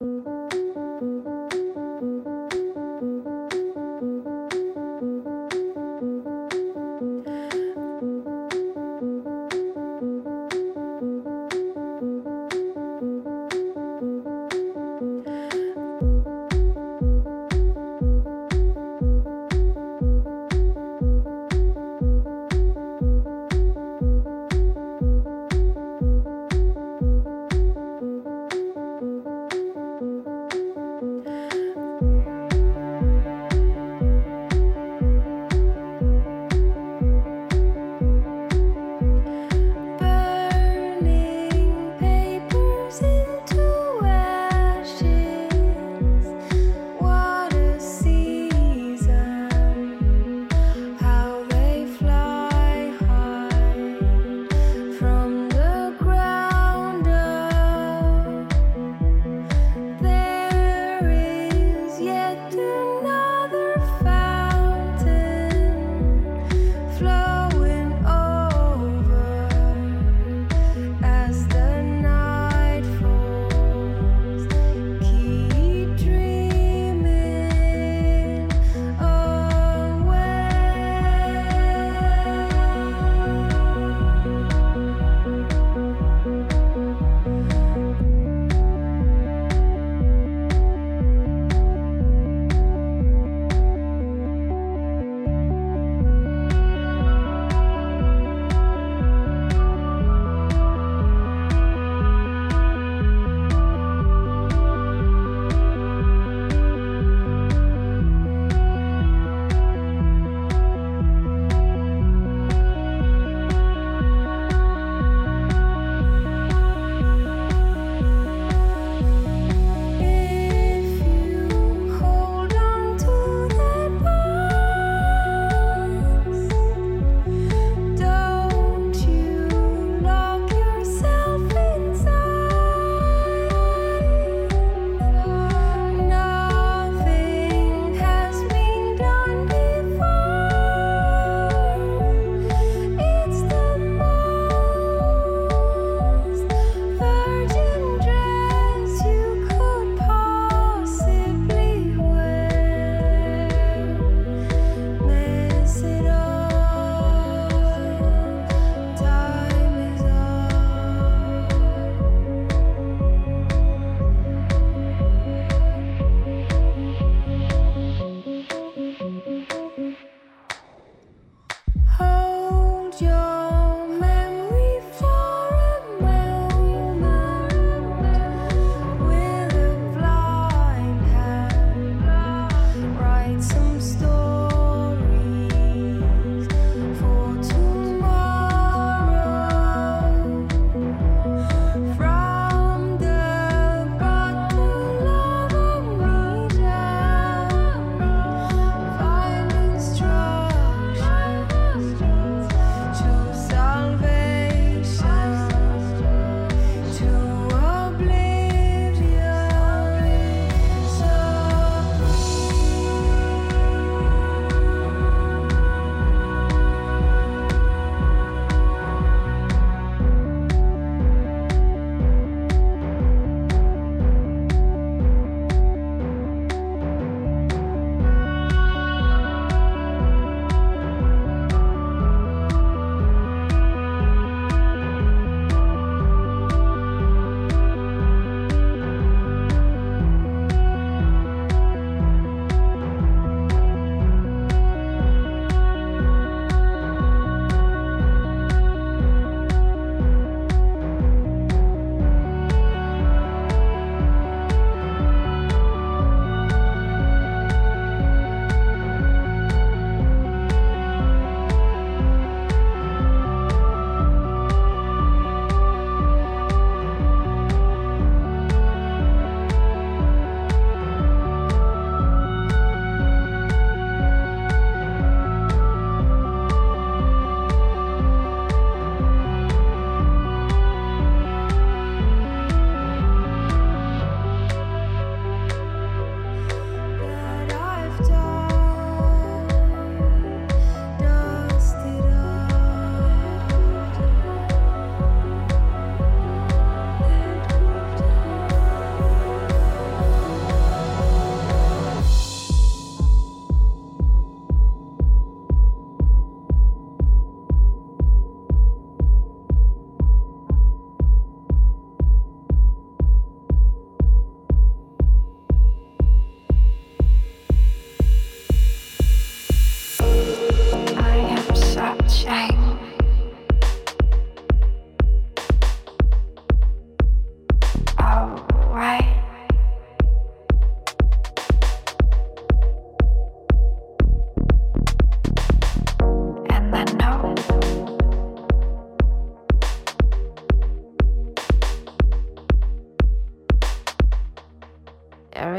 Thank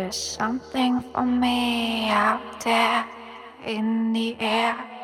There is something for me out there in the air.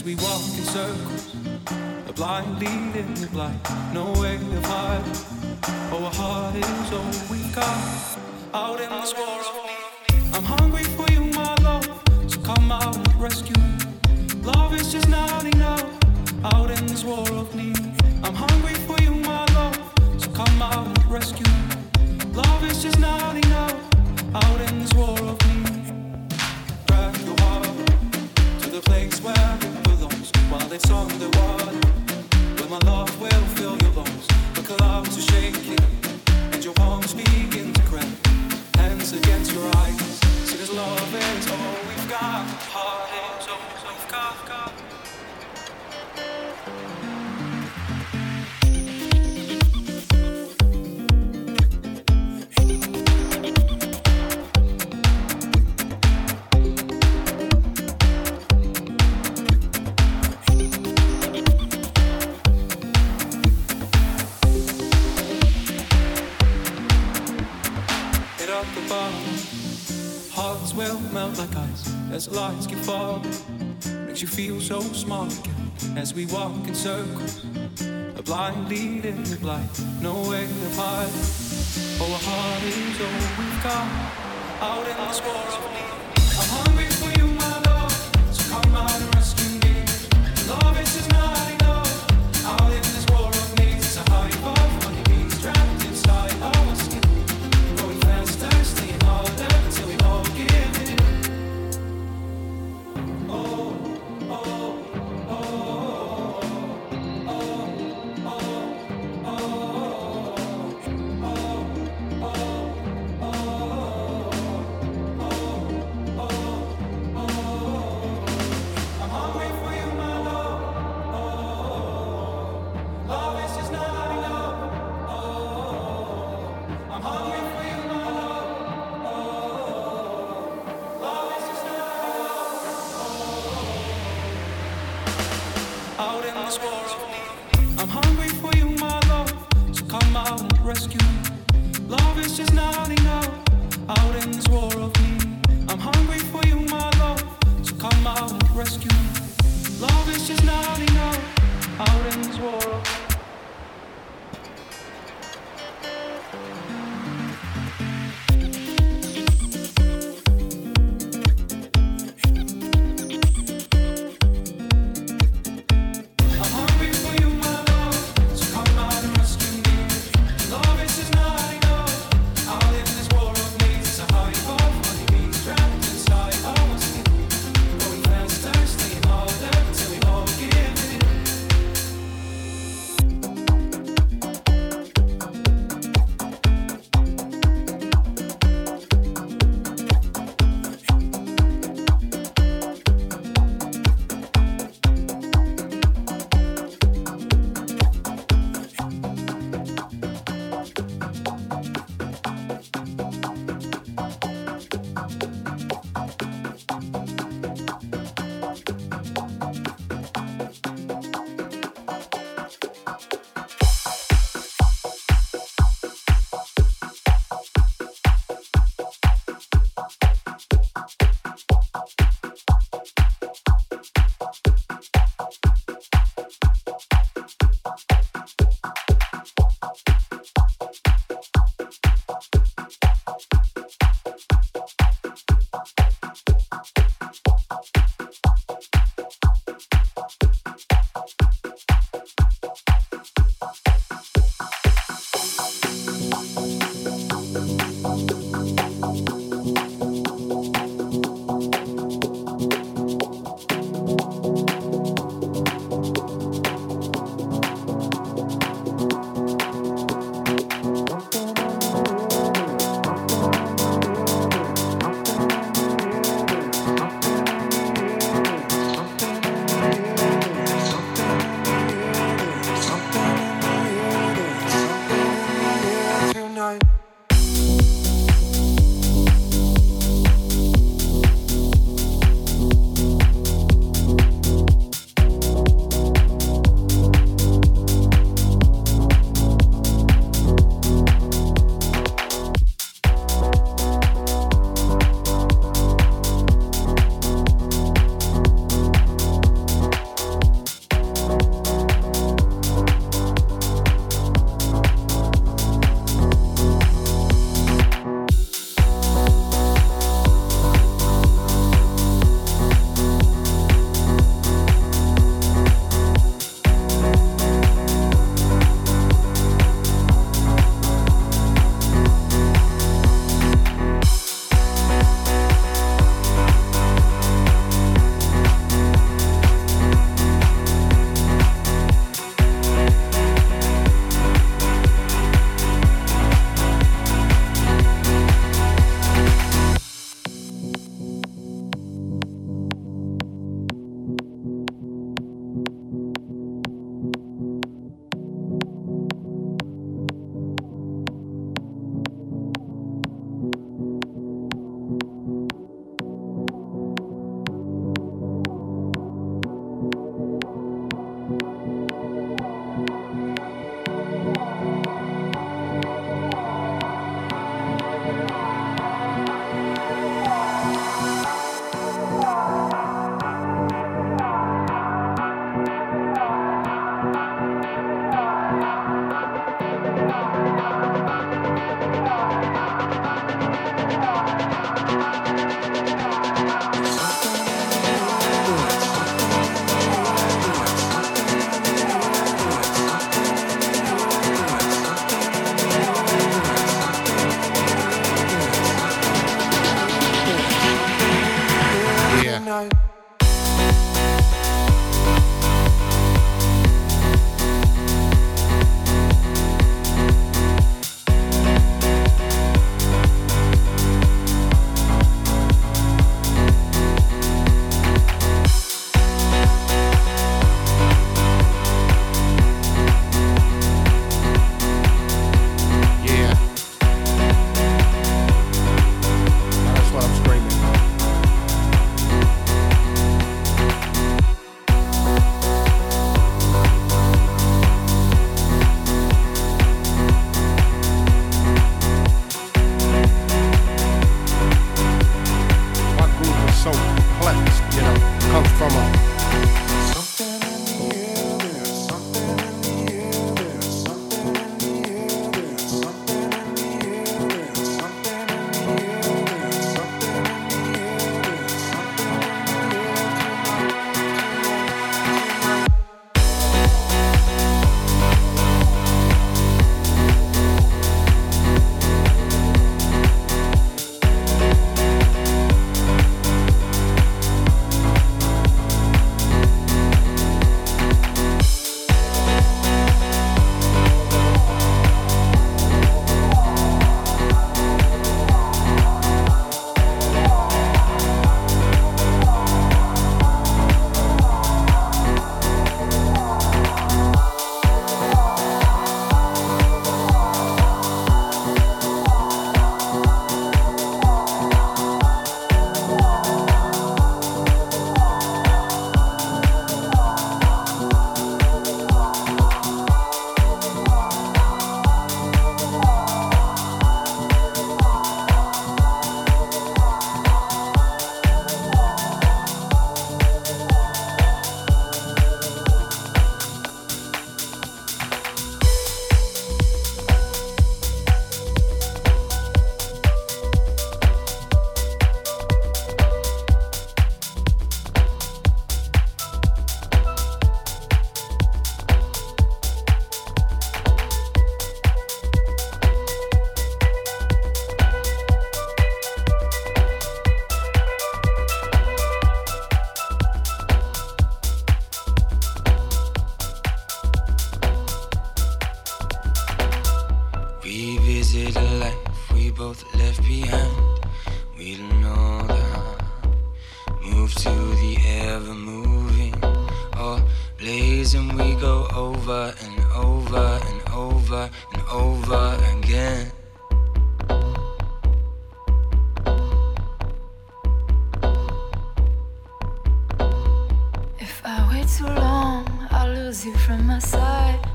as we walk in circles, blindly leading the blind. No as we walk in circles, a blind leading the blind, no way to hide. Oh, our heart is all we've got out in this world. I'm hungry for you. out in this world. I'm hungry for you, my love, so come out and rescue me. Love is just not enough out in this world, of need. I'm hungry for you, my love, so come out and rescue me. Love is just not enough out in this world. of need.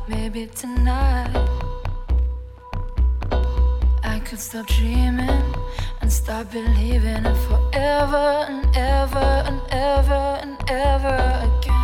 Maybe tonight I could stop dreaming and start believing in forever and ever and ever and ever again.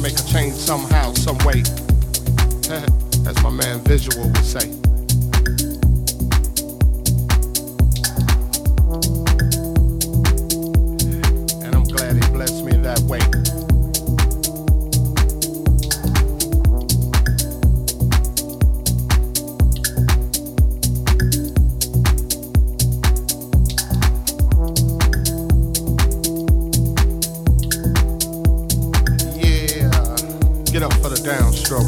Make a change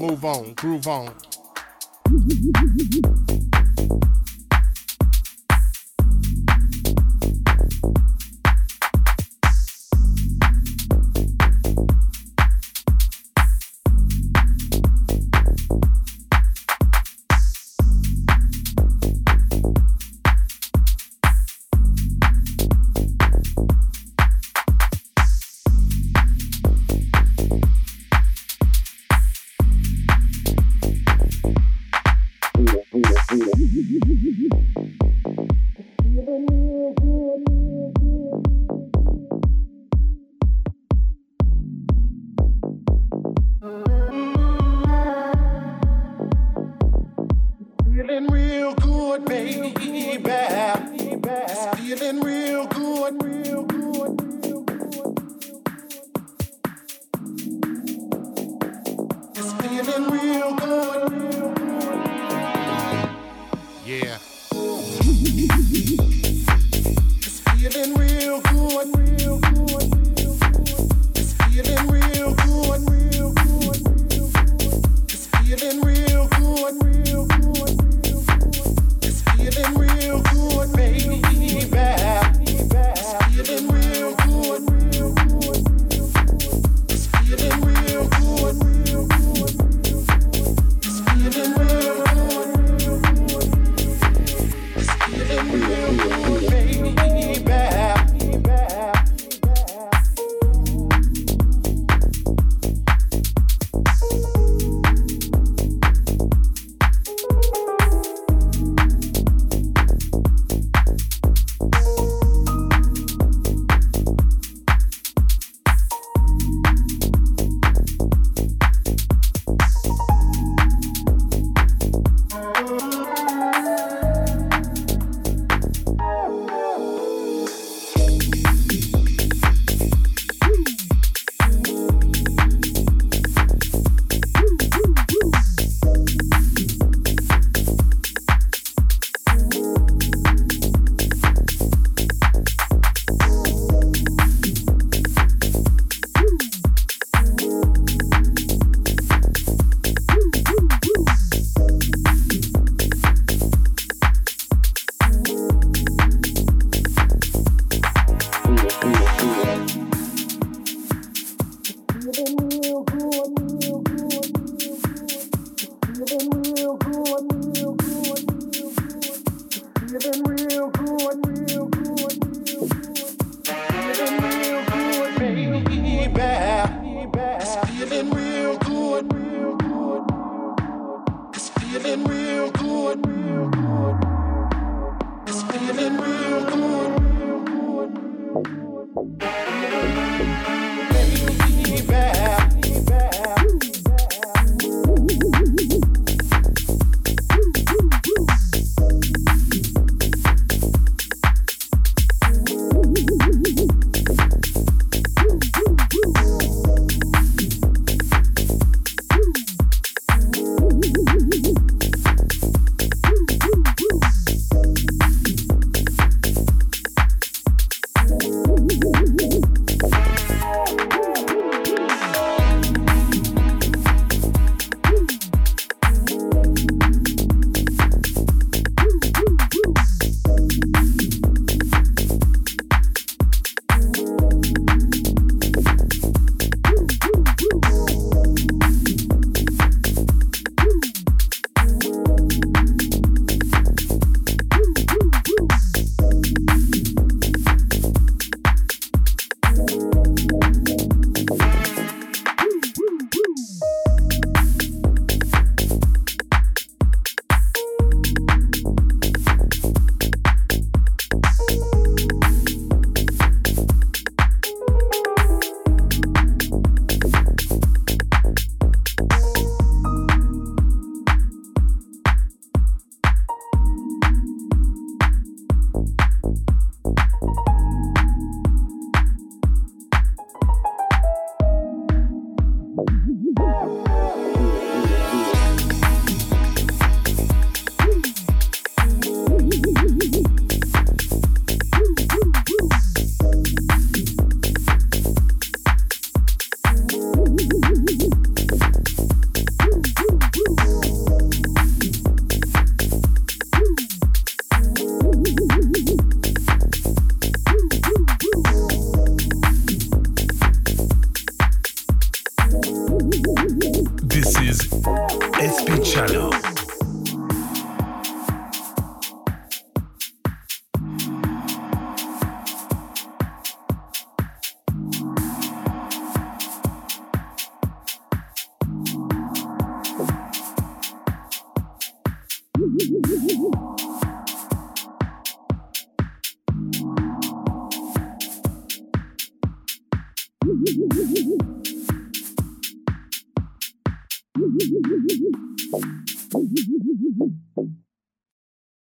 move on, groove on.